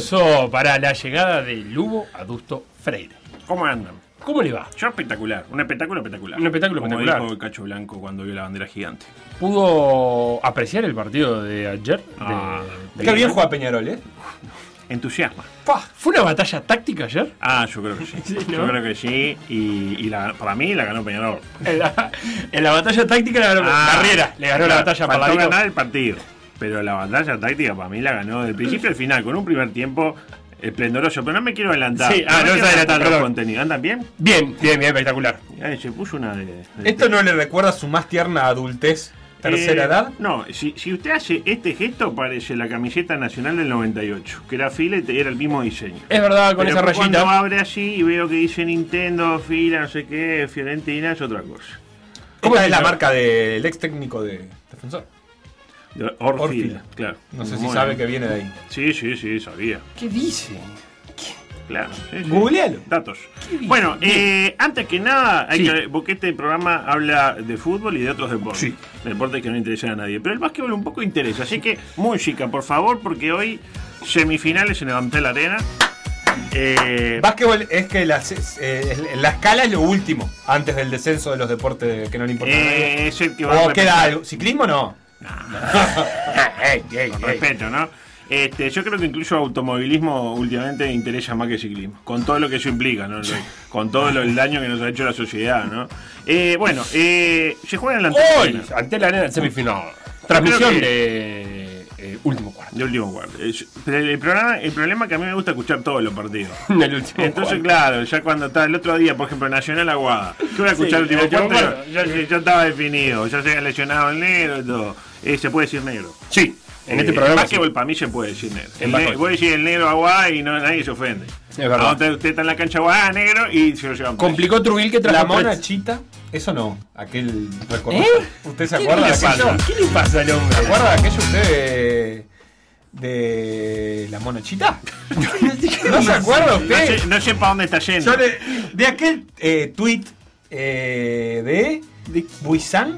Aplauso para la llegada de Lugo Adusto Freire. ¿Cómo andan? ¿Cómo le va? Yo espectacular, un espectáculo espectacular. Un espectáculo Como espectacular. dijo el Cacho Blanco cuando vio la bandera gigante. ¿Pudo apreciar el partido de ayer? Ah, de- Qué bien juega Peñarol, ¿eh? Entusiasma. ¿Fue una batalla táctica ayer? Ah, yo creo que sí. Sí, ¿no? Yo creo que sí. Y, y la- para mí la ganó Peñarol. En la, en la batalla táctica le ganó Ah, Carrera, le ganó la claro, batalla Paladino. ganar el partido. Pero la batalla táctica para mí la ganó del principio al final, con un primer tiempo esplendoroso. Pero no me quiero adelantar. Sí, ah, no me se quiero adelanta, los contenidos. ¿Andan bien? Bien, bien, bien, espectacular. Ay, se puso una de. de- ¿Esto no le recuerda a su más tierna adultez, tercera Eh, edad? No, si, si usted hace este gesto, parece la camiseta nacional del 98, que era fila y era el mismo diseño. Es verdad, con Pero esa rayita. Cuando abre así y veo que dice Nintendo, fila, no sé qué, Fiorentina, es otra cosa. ¿Cómo es la- marca del ex técnico de Defensor? Orfila, Orfila. claro. No sé si sabe que viene de ahí. Sí, sí, sí, sabía. ¿Qué dice? Claro. sí, sí. Googlealo. Datos. Bueno, eh, antes que nada, hay Sí. que, porque este programa habla de fútbol y de otros deportes. Sí. Deportes que no interesan a nadie. Pero el básquetbol un poco interesa. Así que, música, por favor, porque hoy semifinales en el Antel Arena. Eh, Básquetbol es que la, eh, la escala es lo último, antes del descenso de los deportes que no le importan a nadie. eh, es el que va a ¿O queda algo? ¿Ciclismo no? Con respeto, ¿no? Este, yo creo que incluso automovilismo últimamente interesa más que ciclismo, con todo lo que eso implica, ¿no? Con todo lo- el daño que nos ha hecho la sociedad, ¿no? Eh, bueno, eh, se juega en la Hoy, ante la arena semifinal. Transmisión que- de eh, último. De último cuarto. Pero el, programa, el problema es que a mí me gusta escuchar todos los partidos. Del último Entonces, cuarto. claro, ya cuando está el otro día, por ejemplo, Nacional Aguada, yo voy a escuchar Sí, el último cuarto, cuarto, ya, estaba definido, ya se había lesionado el negro y todo. Eh, se puede decir negro. Sí, en este Eh, programa. básquetbol sí. para mí se puede decir negro. En El ne- voy a decir el negro aguada y no, nadie se ofende. Es verdad. Ahora usted, usted está en la cancha aguada negro y se lo llevan. Complicó Trubil que trajo La mona chita, eso no. Aquel recuerdo. ¿Eh? ¿Usted se ¿Qué acuerda le de pasa? aquello? ¿Qué le pasa al hombre? ¿Se acuerda de aquello usted de, la mona chita? ¿No se acuerda No usted? sé, no sé para dónde está yendo. Yo de, de aquel eh, tweet eh, de, de Buisan.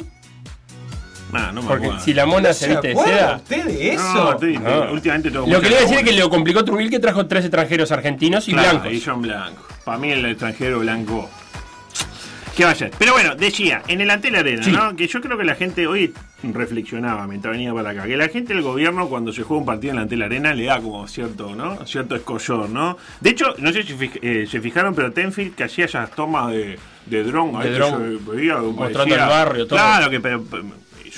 Ah, no me Porque acuerdo. si la mona ¿No se viste de seda. usted de eso? No, estoy- No. últimamente tengo Lo que le iba a decir es que le complicó Trubil que trajo tres extranjeros argentinos y Claro, blancos. Y son blancos. Para mí el extranjero blanco. ¿Qué va a ser? Pero bueno, decía, en el Antel Arena, Sí. ¿no? Que yo creo que la gente hoy reflexionaba mientras venía para acá. Que la gente del gobierno, cuando se juega un partido en la Antel Arena, le da como cierto, ¿no? Cierto escollor, ¿no? De hecho, no sé si fij- eh, se fijaron, pero Tenfield que hacía esas tomas de, de dron. De ahí que se veía, Mostrando el barrio, todo. Claro, que pero,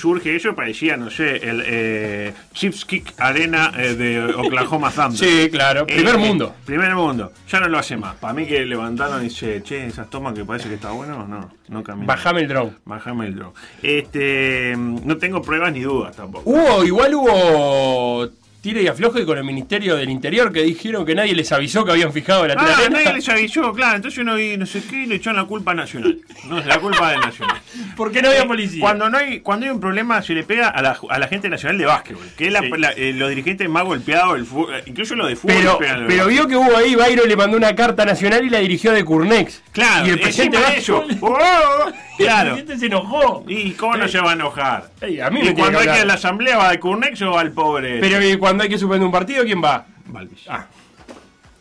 surge eso, parecía, no sé, el eh, Chips Kick Arena eh, de Oklahoma Thunder. Sí, claro. Primer Eh, mundo. Primer mundo. Ya no lo hace más. Para mí que levantaron y dice, che, esas tomas que parece que está bueno, no, no camina. Bajame el dron. Bajame el drone. Este, no tengo pruebas ni dudas tampoco. Hubo, igual hubo tire y afloje con el Ministerio del Interior que dijeron que nadie les avisó que habían fijado la Ah, arena. nadie les avisó, claro. Entonces uno y no sé qué y le echan la culpa a Nacional. No es la culpa de Nacional. ¿Por qué no había policía? Cuando no hay, cuando hay un problema se le pega a la, a la gente nacional de básquetbol, que es la, Sí. la- eh, los dirigentes más golpeados, del fútbol, eh, incluso los de fútbol. Pero, pero vio que hubo ahí, Bayro le mandó una carta nacional y la dirigió de Curnex. Claro, y el presidente eso. básquetbol- ¡Oh! el claro. presidente se enojó. ¿Y cómo no se va a enojar? Ey, a mí ¿Y cuando que hay que ir a la asamblea va de Curnex o va al pobre? Pero ¿y cuando hay que suspender un partido, ¿quién va? Balvis. Ah.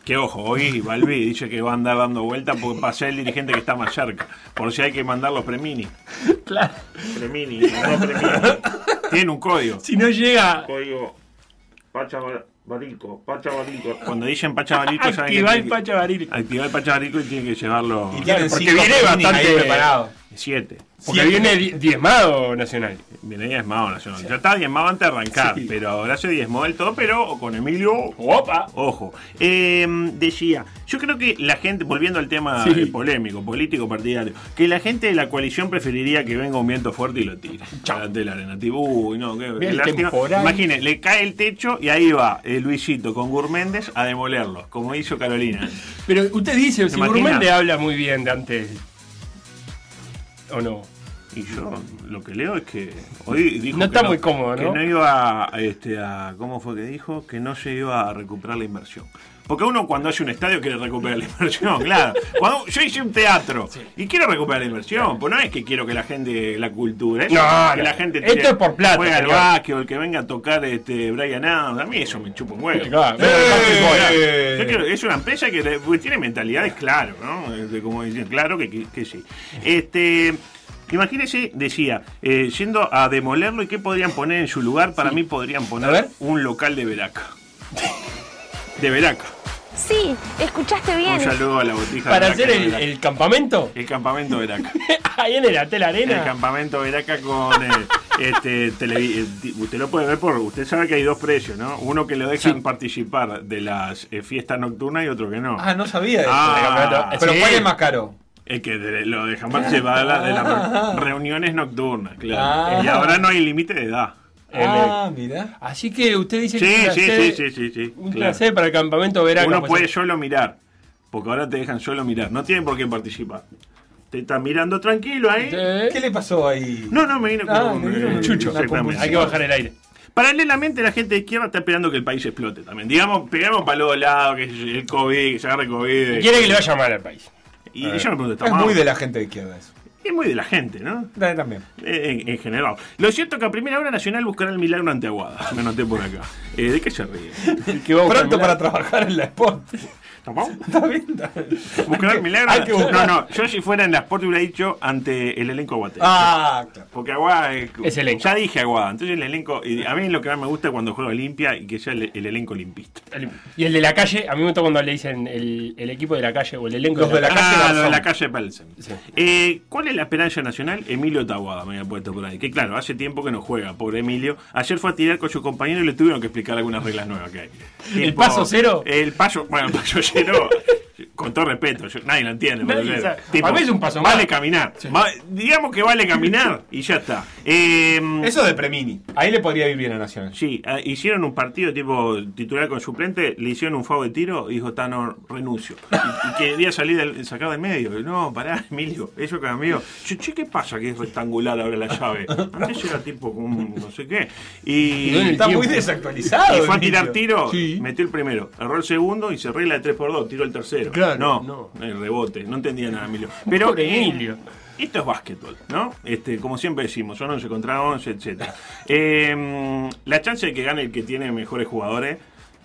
Que ojo, hoy Balbi dice que va a andar dando vueltas porque va a ser el dirigente que está más cerca. Por si hay que mandar los premini. Claro. Premini, no premini. Tiene un código. Si no llega. Código. Pachamama. Barico, Pacha Barico. Cuando dicen Pacha Barico, Activar el Pacha Baril. Activar el Pacha Barico y tiene que llevarlo Y Claro, tienen porque viene bastante- preparado. siete. Porque Siete. viene di- diezmado Nacional. Viene diezmado Nacional. Ya está diezmado antes de arrancar, Sí. pero ahora se diezmó del todo, pero con Emilio Opa. Ojo, Eh, decía, yo creo que la gente, volviendo al tema Sí. eh, polémico, político, partidario, que la gente de la coalición preferiría que venga un viento fuerte y lo tire. Delante de la arena. Tipo, uy, no, qué. Imagine, le cae el techo y ahí va eh, Luisito con Gurméndez a demolerlo, como hizo Carolina. Pero usted dice, si? Gurméndez habla muy bien de antes. ¿O no? Y yo lo que leo es que hoy dijo No que cómodo, ¿no? iba a, este, a, ¿cómo fue que dijo? Que no se iba a recuperar la inversión. Porque uno cuando hace un estadio quiere recuperar la inversión, claro. Cuando yo hice un teatro y quiero recuperar la inversión, pues no es que quiero que la gente, la cultura, No, que la gente Esto es por plata, juega al básquet, que venga a tocar este Brian Adams, a mí eso me chupa un huevo. Claro, eh, el eh. yo quiero- es una empresa que porque tiene mentalidades claro, ¿no? De como dicen, claro que, que- que sí. Este. Imagínese, decía, eh, yendo a demolerlo y qué podrían poner en su lugar, para mí podrían poner un local de Veraca. De Veraca. Sí, escuchaste bien. Un saludo a la botija Para de hacer el, el campamento. El campamento Veraca. Ahí en el Hotel El Arena. campamento Veraca con eh, este eh, usted lo puede ver por usted sabe que hay dos precios, ¿no? Uno que lo dejan Sí. participar de las eh, fiestas nocturnas y otro que no. Ah, no sabía eso. Ah, Pero sí. ¿cuál es más caro? El que de- lo dejan de, la- de las re- reuniones nocturnas, claro. Ah. Y ahora no hay límite de edad. Ah, mira. Así que usted dice Sí, que es una sí, sede- sí, sí, sí, sí, Un claro. placer para el campamento Veraca. Uno pues, puede solo mirar, porque ahora te dejan solo mirar. No tienen por qué participar. Te están mirando tranquilo ahí. ¿Qué le pasó ahí? No, no, me vino con Ah, un, vino eh, un chucho. exactamente. Hay que bajar el aire. Paralelamente, la gente de izquierda está esperando que el país explote también. Digamos, pegamos para los lados, que el COVID, que se agarre COVID. Quiere que le vaya mal al país. Y yo me pregunto, ¿está Es mal? muy de la gente de izquierda eso. Es muy de la gente, ¿no? También. Eh, En, en general. Lo cierto es que a primera hora Nacional buscará el milagro ante Aguada. Me anoté por acá. Eh, ¿De qué se ríe? Que va a buscar Pronto para trabajar en la Sport. Está bien, está bien. ¿Buscar el milagro? Hay que buscar. No, no. Yo si fuera en la Sport hubiera dicho ante el elenco aguatero. Ah, claro. Porque Aguada es, Es elenco. Ya dije Aguada. Entonces el elenco. Y a mí lo que más me gusta es cuando juego limpia y que sea el, el elenco limpista. Y el de la calle, a mí me gusta cuando le dicen el, el equipo de la calle o el elenco Los de la calle Ah, de la calle Pelsen. Sí. Eh, ¿Cuál es la esperanza nacional? Emilio Taguada me había puesto por ahí. Que claro, hace tiempo que no juega, pobre Emilio. Ayer fue a tirar con su compañero y le tuvieron que explicar algunas reglas nuevas que hay. ¿El paso cero? El paso, bueno, el paso cero, you know, con todo respeto, yo- nadie lo entiende. Nadie pero. A veces un paso Vale más. caminar. Va- digamos que vale caminar y ya está. Eh, Eso de Premini. Ahí le podría ir bien a Nacional. Sí, ah, hicieron un partido tipo titular con suplente, le hicieron un fuego de tiro y dijo, está, no, renuncio. Y, y quería salir del, sacar del medio. Y, no, pará, Emilio, eso cambió. Yo, che, ¿qué pasa que es rectangular ahora la llave? Antes era tipo un no sé qué. Y, Está muy desactualizado. y fue a tirar tiro, Sí. metió el primero, erró el segundo y se regla de 3x2, tiró el tercero. Claro, no, no. el rebote, no entendía nada, Emilio. Pero Pobre eh, Emilio. esto es básquetbol, ¿no? Este, como siempre decimos, son 11 contra 11, etc. Eh, la chance de que gane el que tiene mejores jugadores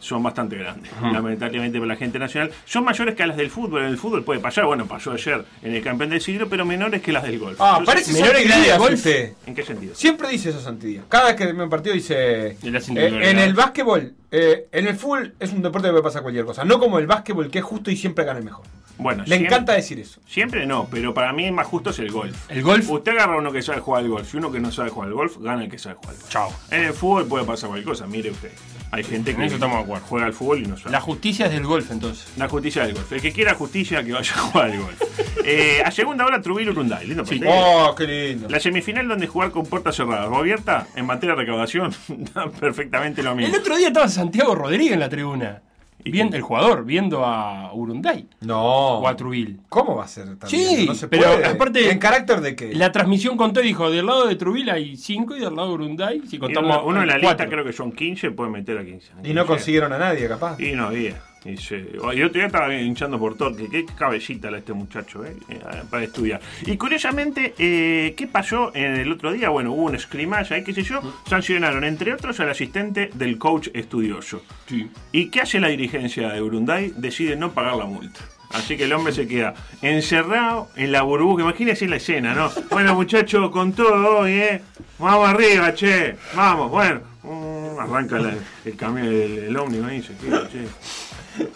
son bastante grandes, lamentablemente para la gente nacional. Son mayores que las del fútbol. En el fútbol puede pasar, bueno, pasó ayer en el campeón del siglo, pero menores que las del golf. Ah, Entonces, parece menores que la de Santidías golf. ¿En qué sentido? Siempre dice eso Santidías. Cada vez que ve un partido dice. Las eh, en el básquetbol, eh, en el fútbol es un deporte que puede pasar cualquier cosa. No como el básquetbol, que es justo y siempre gana el mejor. Bueno, Le siempre- encanta decir eso. Siempre no, pero para mí más justo es el golf. El golf. Usted agarra a uno que sabe jugar al golf y uno que no sabe jugar al golf, gana el que sabe jugar al golf. Chao. En el fútbol puede pasar cualquier cosa, mire usted. Hay gente En que eso estamos acuerdo. juega al fútbol y no sabe. La justicia es del golf, entonces. La justicia del golf. El que quiera justicia, que vaya a jugar al golf. Eh, a segunda hora, Trujillo Urunday. Lindo partido. Oh, qué lindo. La semifinal donde jugar con puertas cerradas o abiertas, en materia de recaudación, da perfectamente lo El mismo. otro día estaba Santiago Rodríguez en la tribuna. ¿Y Bien, el jugador, viendo a Urunday No. o a Trubil. ¿Cómo va a ser tan Sí? No se pero puede. aparte- ¿En carácter de qué? La transmisión contó y dijo, del lado de Trubil hay 5 y del lado de Urunday, si contamos uno, uno en la hay lista cuatro. creo que son 15, puede meter a 15. Y no consiguieron a nadie, capaz. Y no había. Y, se- y otro día estaba hinchando por Torque. Qué cabecita la este muchacho, eh, eh, para estudiar. Y curiosamente, eh, ¿qué pasó en el otro día? Bueno, hubo un scrimmage ahí, qué sé yo. Sancionaron, entre otros, al asistente del coach estudioso. Sí. ¿Y qué hace la dirigencia de Urunday? Decide no pagar la multa. Así que el hombre se queda encerrado en la burbuja. Imagínense la escena, ¿no? Bueno, muchachos, con todo hoy, ¿eh? Vamos arriba, che. Vamos, bueno. Mm. Arranca la- el camión, el, el ómnibus ahí, se queda, che.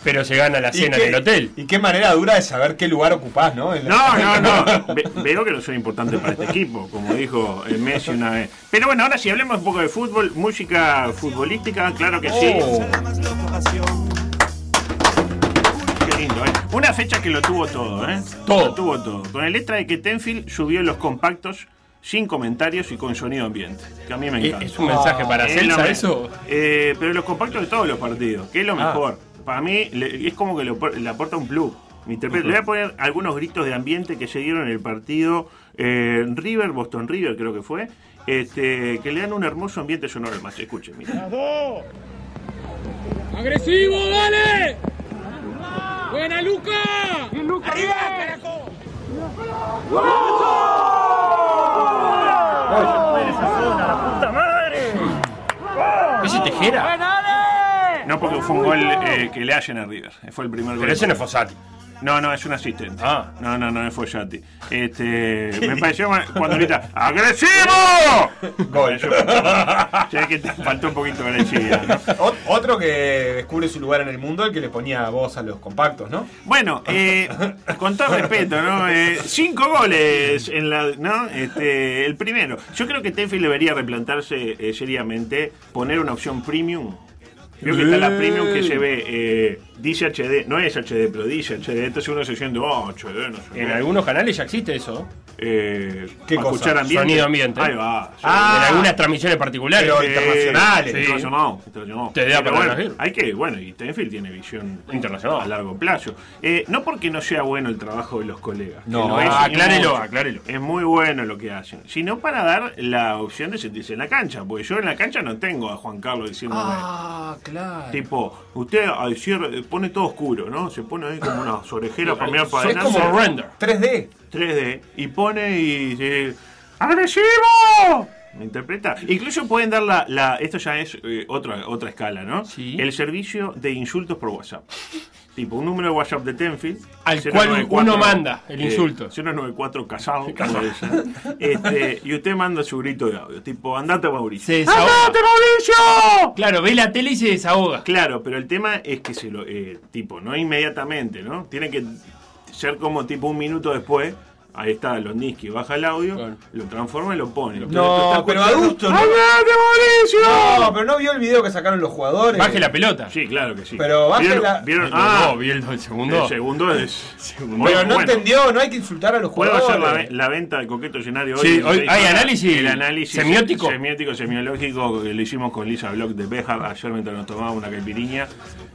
Pero se gana la ¿Y cena qué- en el hotel. Y qué manera dura de saber qué lugar ocupás, ¿no? La- No, no, no. Ve- veo que no soy importante para este equipo, como dijo Messi una vez. Pero bueno, ahora si hablemos un poco de fútbol, música futbolística, claro que sí. Oh. Qué lindo, ¿eh? Una fecha que lo tuvo todo, ¿eh? Todo. Lo tuvo todo. Con el extra de que Tenfield subió los compactos sin comentarios y con sonido ambiente. Que a mí me ¿Es encanta. es un mensaje para Es Celsa eso? Eh, pero los compactos de todos los partidos, que es lo Ah. Para mí le- es como que le, apor- le aporta un plus. Me interpreto. Le voy a poner algunos gritos de ambiente que se dieron en el partido eh, River, Boston River creo que fue, este, que le dan un hermoso ambiente sonoro al match. Escuchen, mira. ¡Agresivo, dale! ¡Buena, Luca! ¿Ese Tejera? No porque fue un gol eh, que le hacen a River. Fue el primer gol. Pero ese no es Fossati. No, no, es un asistente. Ah. No, no, no, fue Yati. Este, me pareció cuando grita ¡Agresivo! Gol. Ya que te faltó un poquito de agresividad, ¿no? Ot- Otro que descubre su lugar en el mundo, el que le ponía voz a los compactos, ¿no? Bueno, eh, con todo respeto, ¿no? Eh, cinco goles en la, ¿no? Este, el primero. Yo creo que Tenfield debería replantarse eh, seriamente, poner una opción premium. Creo que está la premium que se ve, eh, dice HD, no es HD, pero dice HD, entonces uno se siente, oh, HD, no sé. En qué. algunos canales ya existe eso. Eh, ¿Qué para cosa? escuchar ambiente. Sonido ambiente. Ahí va. Ah. en algunas transmisiones particulares. Pero Eh, internacionales. sí. Internacional, internacional. Te da para bueno, elegir. hay que, bueno, y Tenfield tiene visión Internacional. a largo plazo. Eh, no porque no sea bueno el trabajo de los colegas. que No, lo es, ah, aclárelo, mucho. aclárelo. Es muy bueno lo que hacen. Sino para dar la opción de sentirse en la cancha. Porque yo en la cancha no tengo a Juan Carlos diciéndome. Ah, claro. Tipo, usted al cierre pone todo oscuro, ¿no? Se pone ahí como unas orejeras para mirar para Es adelante. como render. 3D. 3D y pone y dice ¡Agresivo! ¿Me interpreta? Incluso pueden dar la, la- esto ya es eh, otra, otra escala, ¿no? Sí. El servicio de insultos por WhatsApp. Tipo, un número de WhatsApp de Tenfield. Al cual uno manda el insulto. 094 casado. dicen. este, y usted manda su grito de audio. Tipo, andate Mauricio. ¡Andate Mauricio! Claro, ve la tele y se desahoga. Claro, pero el tema es que se lo. eh, tipo, no inmediatamente, ¿no? Tiene que ser como tipo un minuto después. Ahí está Londinsky, baja el audio, Claro. lo transforma y lo pone. Lo- No, pero escuchando, adulto, ¿no? ¡Andate, Mauricio! No, pero no vio el video que sacaron los jugadores. Baje la pelota. Sí, claro que sí. Pero baje ¿Vieron- la- vieron? No, Ah, no, vi el el segundo. el segundo es. Pero Bueno, no bueno. entendió, no hay que insultar a los Puedo jugadores. hacer la, la venta del coqueto escenario hoy. Sí, 16 hoy hay análisis El análisis semiótico. Semiótico, semiológico que lo hicimos con Lisa Block de Bejar ayer mientras nos tomábamos una caipiriña.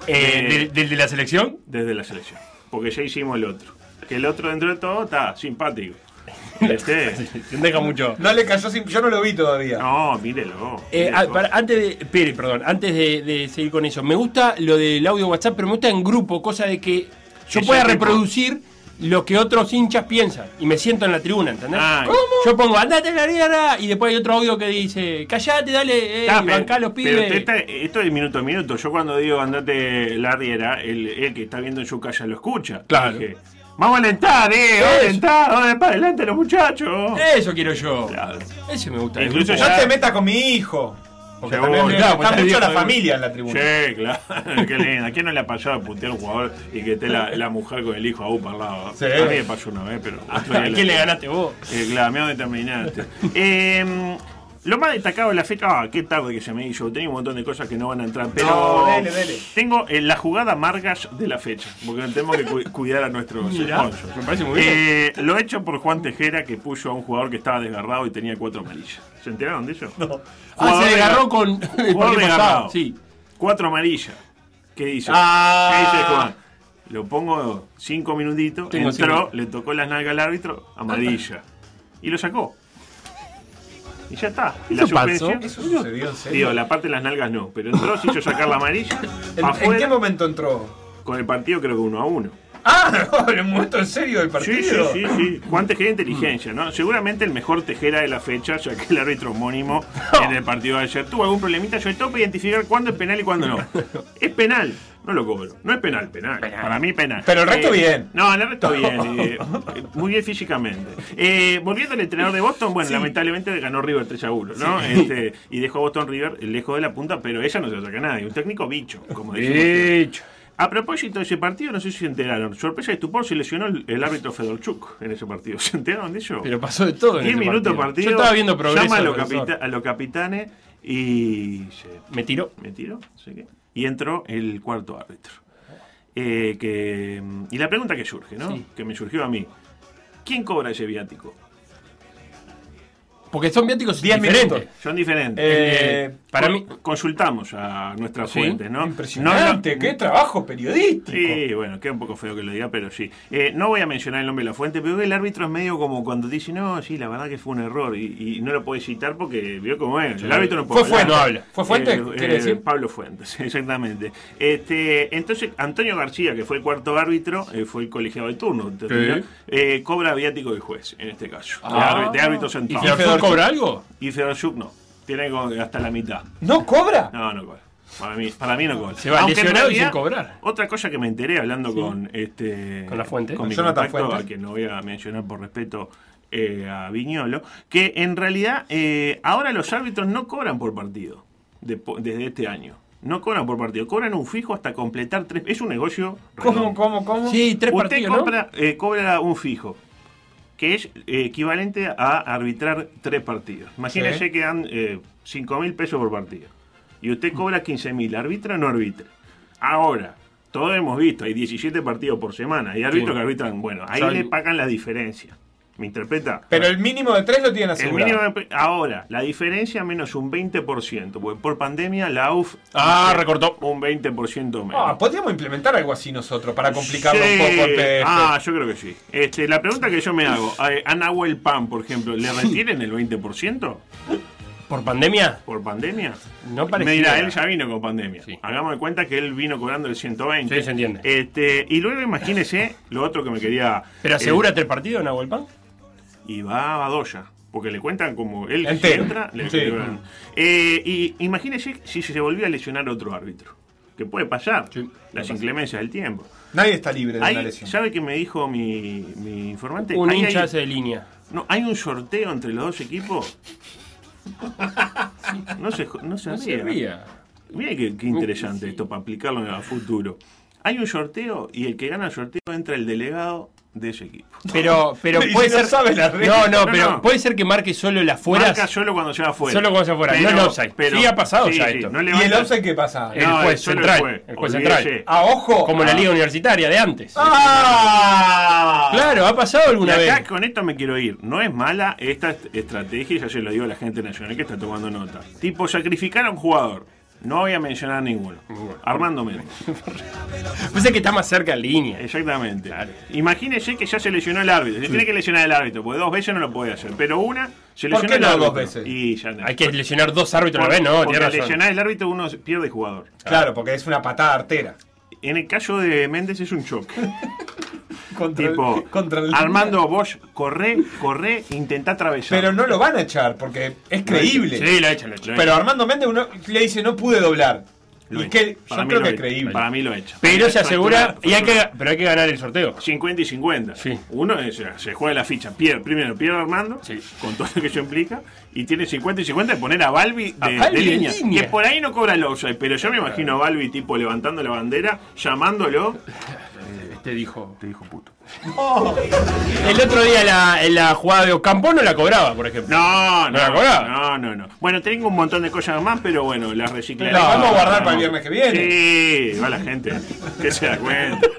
Eh, Eh, del de la selección. desde la selección. Porque ya hicimos el otro. Que el otro dentro de todo está simpático. Este, deja mucho. No le cayó sin. Yo no lo vi todavía. no, mírelo. Eh, mírelo. ah, para- antes de. Pere, perdón, antes de, de seguir con eso. Me gusta lo del audio WhatsApp, pero me gusta en grupo, cosa de que yo pueda tipo. reproducir lo que otros hinchas piensan. Y me siento en la tribuna, ¿entendés? Ah, Yo pongo, andate la riera, y después hay otro audio que dice, callate, dale, eh, Ah, pero- bancá los pero pibes. esto es minuto a minuto. Yo cuando digo andate la riera, el, el que está viendo en su casa lo escucha. Claro. Dije, vamos a alentar, eh, vamos a alentar, vamos para adelante los muchachos. Eso quiero yo. Claro. Eso me gusta. Incluso grupo. No te metas con mi hijo. Porque también Claro, está mucho la familia en la tribuna. Sí, claro, qué lindo. ¿A quién no le ha pasado putear a un jugador y que esté la, la mujer con el hijo a UPA al lado? Sí. A mí me pasó una vez, pero. ¿A quién le ganaste vos? Eh, claro, mira dónde terminaste. Eh, lo más destacado de la fecha, ah, qué tarde que se me hizo. Tenía un montón de cosas que no van a entrar, pero. No, dele, dele. Tengo eh, la jugada Margas de la fecha, porque tenemos que cu- cuidar a nuestros sponsors. me parece muy bien. Eh, lo hecho por Juan Tejera, que puso a un jugador que estaba desgarrado y tenía cuatro amarillas. ¿Se enteraron de eso? No. Ah, se desgarró con Jugador desgarrado. Sí. Cuatro amarillas. ¿Qué dice? Ah. ¿Qué dice Juan? Lo pongo cinco minutitos, Tengo entró, cinco. le tocó las nalgas al árbitro, amarilla. Y lo sacó. Y ya está. Y la Eso pasó. suspensión. Eso sucedió en serio. Digo, la parte de las nalgas no, pero entró, se hizo sacar la amarilla. ¿En, en afuera, qué momento entró? con el partido creo que uno a uno. Ah, no, el momento en serio del partido. sí, sí, sí. Juan Tejera inteligencia, ¿no? Seguramente el mejor Tejera de la fecha, ya que el árbitro homónimo en el partido de ayer tuvo algún problemita, sobre todo para identificar cuándo es penal y cuándo no. Es penal, No lo cobro. No es penal, penal. Para mí penal. Pero el resto Eh, bien. No, el resto bien. eh, muy bien físicamente. Eh, volviendo al entrenador de Boston, bueno, lamentablemente ganó River 3 a 1, ¿no? Este, y dejó a Boston River lejos de la punta, pero ella no se la saca a nadie. Un técnico bicho, como decimos. Dicho. A propósito de ese partido, no sé si se enteraron. Sorpresa y estupor, se lesionó el, el árbitro Fedorchuk en ese partido. ¿Se enteraron de eso? Pero pasó de todo. en 10 ese minutos partido. Yo estaba viendo progreso. Llama a los, capita- a los capitanes y se Me tiró. me tiró, sé qué. Y entró el cuarto árbitro. Eh, que, y la pregunta que surge, ¿no? Sí. Que me surgió a mí. ¿Quién cobra ese viático? Porque son viáticos 10 diferentes. minutos. Son diferentes. Eh, Para mí. Consultamos a nuestras Sí, fuentes, ¿no? Impresionante, No, qué trabajo periodístico. Sí, bueno, queda un poco feo que lo diga, pero sí. Eh, no voy a mencionar el nombre de la fuente, pero el árbitro es medio como cuando dice, no, sí, la verdad que fue un error, y, y no lo puede citar porque vio cómo es. El árbitro no puede Fue hablar. Fuente. No habla. ¿Fue Fuente? Eh, ¿Quiere eh, decir? Pablo Fuentes, exactamente. Este, entonces, Antonio García, que fue el cuarto árbitro, eh, fue el colegiado de turno. Eh, cobra viático de juez, en este caso. de, Ah. árbitro, de árbitro ¿Y central. Fedorchuk cobra algo? Y Fedorchuk no. Tiene hasta la mitad. ¿No cobra? No, no cobra. Para mí, para mí no cobra. Se va Aunque lesionado y realidad, sin cobrar. Otra cosa que me enteré hablando con este Con la fuente. con mi Jonathan contacto, Fuentes. a quien no voy a mencionar por respeto eh, a Viñolo, que en realidad eh, ahora los árbitros no cobran por partido de- desde este año. No cobran por partido, cobran un fijo hasta completar tres. Es un negocio. ¿Cómo, redondo. cómo, cómo? Sí, tres Usted partidos, ¿no? compra, eh, cobra un fijo, que es eh, equivalente a arbitrar tres partidos. Imagínese Sí. que dan eh, 5 mil pesos por partido. Y usted cobra 15 mil, ¿arbitra o no arbitra? Ahora, todos hemos visto, hay 17 partidos por semana. Hay árbitros Sí. que arbitran, bueno, ahí le pagan la diferencia. ¿Me interpreta? Pero el mínimo de tres lo tienen El asegurado. mínimo de- ahora, la diferencia menos un 20%, porque por pandemia la UF Ah, recortó. un 20% menos. Ah, podríamos implementar algo así nosotros para complicarlo Sí. un poco el. Ah, yo creo que sí. Este, la pregunta que yo me hago, a, Nahuel Pan, por ejemplo, ¿le retienen el 20% ¿Por pandemia? por pandemia? No Me pareciera. dirá, él ya vino con pandemia. Sí. Hagamos de cuenta que él vino cobrando el 120. Sí, se entiende. Este, y luego imagínese lo otro que me quería... ¿Pero eh, asegura tres partidos, Nahuel Pan? Y va a Badoya. Porque le cuentan como él entra, le Sí. Eh, y imagínese si se volvía a lesionar otro árbitro. Que puede pasar. Sí, las inclemencias del tiempo. Nadie está libre de una Hay, lesión. ¿Sabe qué me dijo mi, mi informante? Un hincha hay, hace de línea. no, hay un sorteo entre los dos equipos. No se, no se No se hacía. Mira qué, qué interesante esto para aplicarlo a futuro. Hay un sorteo y el que gana el sorteo entra el delegado de ese equipo. Pero, pero Y puede si no ser. sabe la regla. no, no, No, pero no. puede ser que marque solo las fueras. Marca solo cuando se va afuera. Solo cuando se va afuera, no el offside. Sí, ha pasado ya esto. No ¿Y el offside qué pasa? El juez central, el juez. el central. Ah, ojo. Como en la Ah. liga universitaria de antes. ¡Ah! Claro, ha pasado Y alguna acá vez. con esto me quiero ir. No es mala esta est- estrategia, ya se lo digo a la gente nacional que está tomando nota. Tipo, sacrificar a un jugador. No voy a mencionar ninguno. Armando Méndez. Pues es que está más cerca en línea. Exactamente. Imagínese que ya se lesionó el árbitro. Se tiene que lesionar el árbitro, porque dos veces no lo puede hacer. Pero una, se ¿Por lesionó qué el no árbitro. dos veces? Y ya no. Hay que lesionar dos árbitros a la Por- vez, no, tiene razón. lesionar el árbitro uno pierde jugador. Claro, porque es una patada artera. En el caso de Méndez es un choque. Contra tipo, el, contra el- Armando Bosch, corre, corre, intenta atravesar. Pero no lo van a echar porque es creíble. Sí, lo ha hecho, lo ha hecho. Pero Armando Méndez uno le dice no pude doblar. Lo y que Para yo mí creo lo que es creíble. Para mí lo echa. Pero se asegura. Y hay que, pero hay que ganar el sorteo. 50 y 50. Sí. Uno es, se juega la ficha. Pierde, primero pierde Armando, Sí. con todo lo que eso implica, y tiene 50 y 50 de poner a Balbi de, A Balbi de de línea. línea. Que por ahí no cobra el offside, pero yo me imagino a Balbi tipo levantando la bandera, llamándolo. Te dijo. Te dijo puto. El otro día la, la jugada de Ocampo no la cobraba, por ejemplo. No, ¿No la no, cobraba? no, no, no. Bueno, tengo un montón de cosas más, pero bueno, las reciclaré. Las vamos a guardar para el viernes que viene. Sí, va la gente que se da cuenta.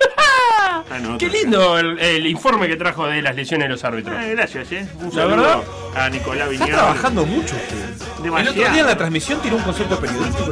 Ah, no, Qué lindo el, el informe que trajo de las lesiones de los árbitros. Eh, gracias, eh. Un La saludo verdad, a Nicolás Está Viñola. trabajando mucho usted. El Demasiado. otro día en la transmisión tiró un concepto periodístico.